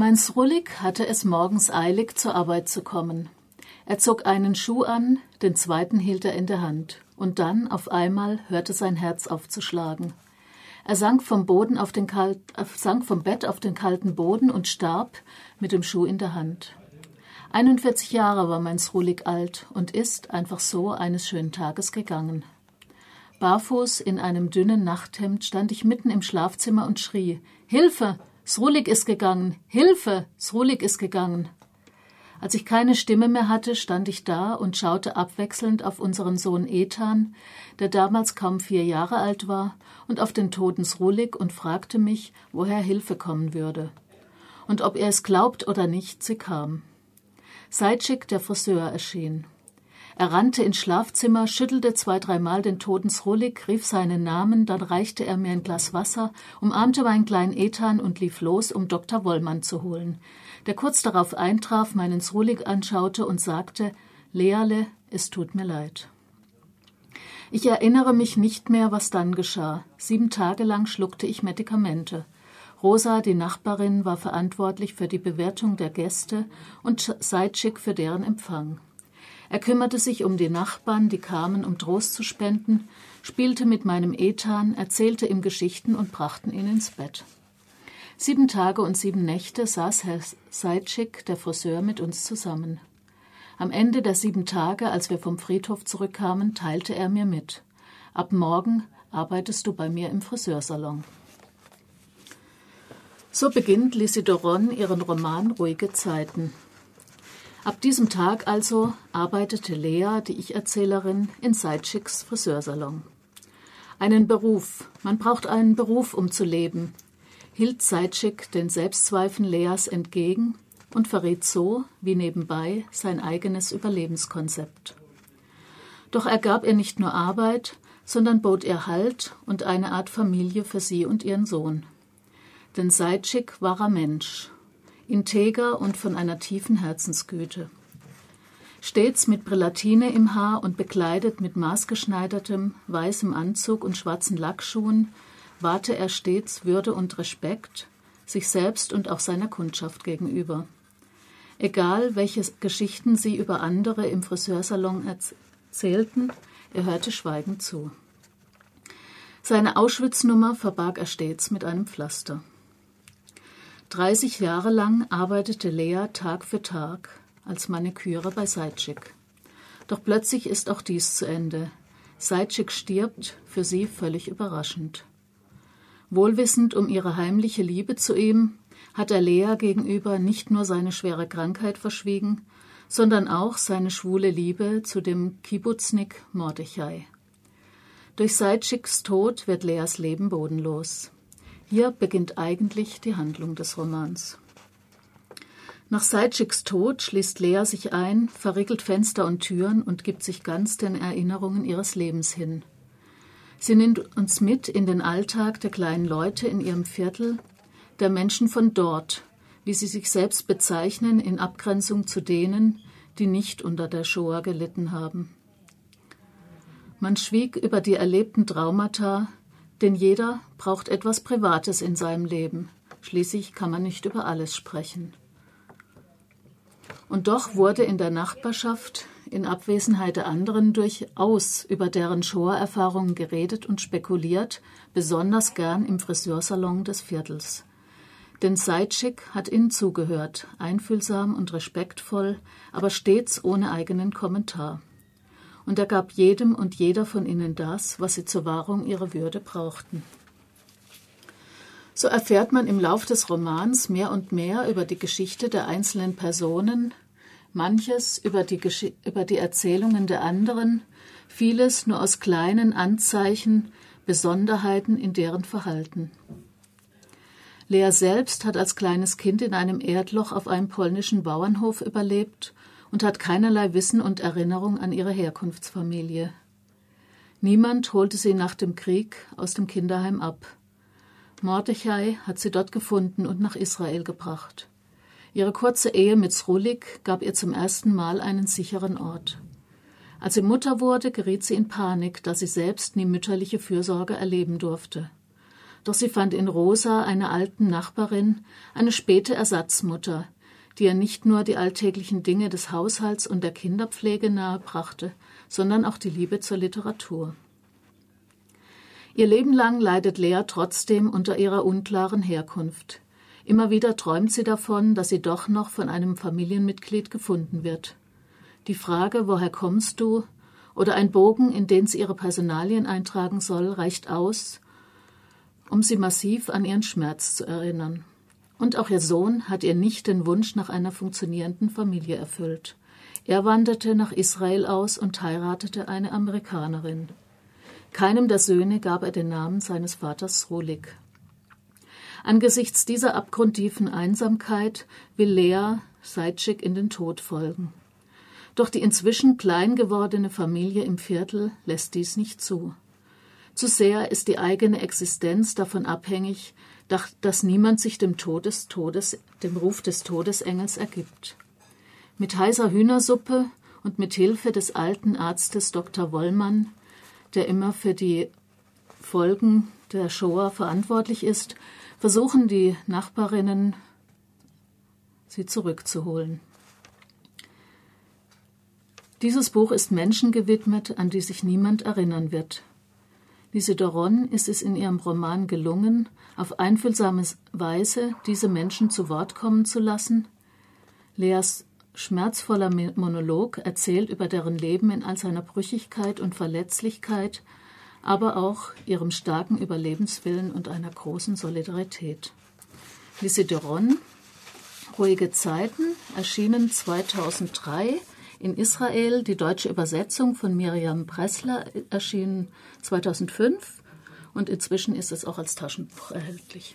Mein Srulik hatte es morgens eilig, zur Arbeit zu kommen. Er zog einen Schuh an, den zweiten hielt er in der Hand, und dann auf einmal hörte sein Herz aufzuschlagen. Er sank vom, Boden auf den kalt, äh, sank vom Bett auf den kalten Boden und starb mit dem Schuh in der Hand. 41 Jahre war mein Srulik alt und ist einfach so eines schönen Tages gegangen. Barfuß in einem dünnen Nachthemd stand ich mitten im Schlafzimmer und schrie: Hilfe! Srulik ist gegangen! Hilfe! Srulik ist gegangen! Als ich keine Stimme mehr hatte, stand ich da und schaute abwechselnd auf unseren Sohn Ethan, der damals kaum vier Jahre alt war, und auf den toten Srulik und fragte mich, woher Hilfe kommen würde. Und ob er es glaubt oder nicht, sie kam. Seitschik, der Friseur, erschien. Er rannte ins Schlafzimmer, schüttelte zwei, dreimal den toten Srulik, rief seinen Namen, dann reichte er mir ein Glas Wasser, umarmte meinen kleinen Ethan und lief los, um Dr. Wollmann zu holen, der kurz darauf eintraf, meinen Srulik anschaute und sagte, Leale, es tut mir leid. Ich erinnere mich nicht mehr, was dann geschah. Sieben Tage lang schluckte ich Medikamente. Rosa, die Nachbarin, war verantwortlich für die Bewertung der Gäste und Seitschik für deren Empfang. Er kümmerte sich um die Nachbarn, die kamen, um Trost zu spenden, spielte mit meinem Ethan, erzählte ihm Geschichten und brachten ihn ins Bett. Sieben Tage und sieben Nächte saß Herr Seitschik, der Friseur, mit uns zusammen. Am Ende der sieben Tage, als wir vom Friedhof zurückkamen, teilte er mir mit. Ab morgen arbeitest du bei mir im Friseursalon. So beginnt Lisi Doron ihren Roman Ruhige Zeiten. Ab diesem Tag also arbeitete Lea, die Ich-Erzählerin, in Seitschicks Friseursalon. Einen Beruf, man braucht einen Beruf, um zu leben, hielt Seitschik den Selbstzweifeln Leas entgegen und verriet so, wie nebenbei, sein eigenes Überlebenskonzept. Doch er gab ihr nicht nur Arbeit, sondern bot ihr Halt und eine Art Familie für sie und ihren Sohn. Denn Seitschik war er Mensch integer und von einer tiefen Herzensgüte. Stets mit Brillatine im Haar und bekleidet mit maßgeschneidertem, weißem Anzug und schwarzen Lackschuhen, wahrte er stets Würde und Respekt, sich selbst und auch seiner Kundschaft gegenüber. Egal, welche Geschichten sie über andere im Friseursalon erzählten, er hörte schweigend zu. Seine Auschwitz-Nummer verbarg er stets mit einem Pflaster. 30 Jahre lang arbeitete Lea Tag für Tag als Maniküre bei Seitschik. Doch plötzlich ist auch dies zu Ende. Seitschik stirbt, für sie völlig überraschend. Wohlwissend um ihre heimliche Liebe zu ihm, hat er Lea gegenüber nicht nur seine schwere Krankheit verschwiegen, sondern auch seine schwule Liebe zu dem Kibbutznik Mordechai. Durch Seitschiks Tod wird Leas Leben bodenlos. Hier beginnt eigentlich die Handlung des Romans. Nach Seidschiks Tod schließt Lea sich ein, verriegelt Fenster und Türen und gibt sich ganz den Erinnerungen ihres Lebens hin. Sie nimmt uns mit in den Alltag der kleinen Leute in ihrem Viertel, der Menschen von dort, wie sie sich selbst bezeichnen, in Abgrenzung zu denen, die nicht unter der Shoah gelitten haben. Man schwieg über die erlebten Traumata, denn jeder braucht etwas Privates in seinem Leben. Schließlich kann man nicht über alles sprechen. Und doch wurde in der Nachbarschaft in Abwesenheit der anderen durchaus über deren Shoah-Erfahrungen geredet und spekuliert, besonders gern im Friseursalon des Viertels. Denn Seitschik hat ihnen zugehört, einfühlsam und respektvoll, aber stets ohne eigenen Kommentar und er gab jedem und jeder von ihnen das, was sie zur Wahrung ihrer Würde brauchten. So erfährt man im Lauf des Romans mehr und mehr über die Geschichte der einzelnen Personen, manches über die, Gesch über die Erzählungen der anderen, vieles nur aus kleinen Anzeichen, Besonderheiten in deren Verhalten. Lea selbst hat als kleines Kind in einem Erdloch auf einem polnischen Bauernhof überlebt und hat keinerlei Wissen und Erinnerung an ihre Herkunftsfamilie. Niemand holte sie nach dem Krieg aus dem Kinderheim ab. Mordechai hat sie dort gefunden und nach Israel gebracht. Ihre kurze Ehe mit Srulik gab ihr zum ersten Mal einen sicheren Ort. Als sie Mutter wurde, geriet sie in Panik, da sie selbst nie mütterliche Fürsorge erleben durfte. Doch sie fand in Rosa, einer alten Nachbarin, eine späte Ersatzmutter, die ihr nicht nur die alltäglichen Dinge des Haushalts und der Kinderpflege nahebrachte, sondern auch die Liebe zur Literatur. Ihr Leben lang leidet Lea trotzdem unter ihrer unklaren Herkunft. Immer wieder träumt sie davon, dass sie doch noch von einem Familienmitglied gefunden wird. Die Frage, woher kommst du, oder ein Bogen, in den sie ihre Personalien eintragen soll, reicht aus, um sie massiv an ihren Schmerz zu erinnern. Und auch ihr Sohn hat ihr nicht den Wunsch nach einer funktionierenden Familie erfüllt. Er wanderte nach Israel aus und heiratete eine Amerikanerin. Keinem der Söhne gab er den Namen seines Vaters Rolik. Angesichts dieser abgrundtiefen Einsamkeit will Lea Seitschik in den Tod folgen. Doch die inzwischen klein gewordene Familie im Viertel lässt dies nicht zu. Zu sehr ist die eigene Existenz davon abhängig, dass niemand sich dem, Todes, Todes, dem Ruf des Todesengels ergibt. Mit heißer Hühnersuppe und mit Hilfe des alten Arztes Dr. Wollmann, der immer für die Folgen der Shoah verantwortlich ist, versuchen die Nachbarinnen, sie zurückzuholen. Dieses Buch ist Menschen gewidmet, an die sich niemand erinnern wird. Lise Doron ist es in ihrem Roman gelungen, auf einfühlsame Weise diese Menschen zu Wort kommen zu lassen. Leas schmerzvoller Monolog erzählt über deren Leben in all seiner Brüchigkeit und Verletzlichkeit, aber auch ihrem starken Überlebenswillen und einer großen Solidarität. Lise Doron, Ruhige Zeiten, erschienen 2003 in Israel. Die deutsche Übersetzung von Miriam Pressler erschien 2005 und inzwischen ist es auch als Taschenbuch erhältlich.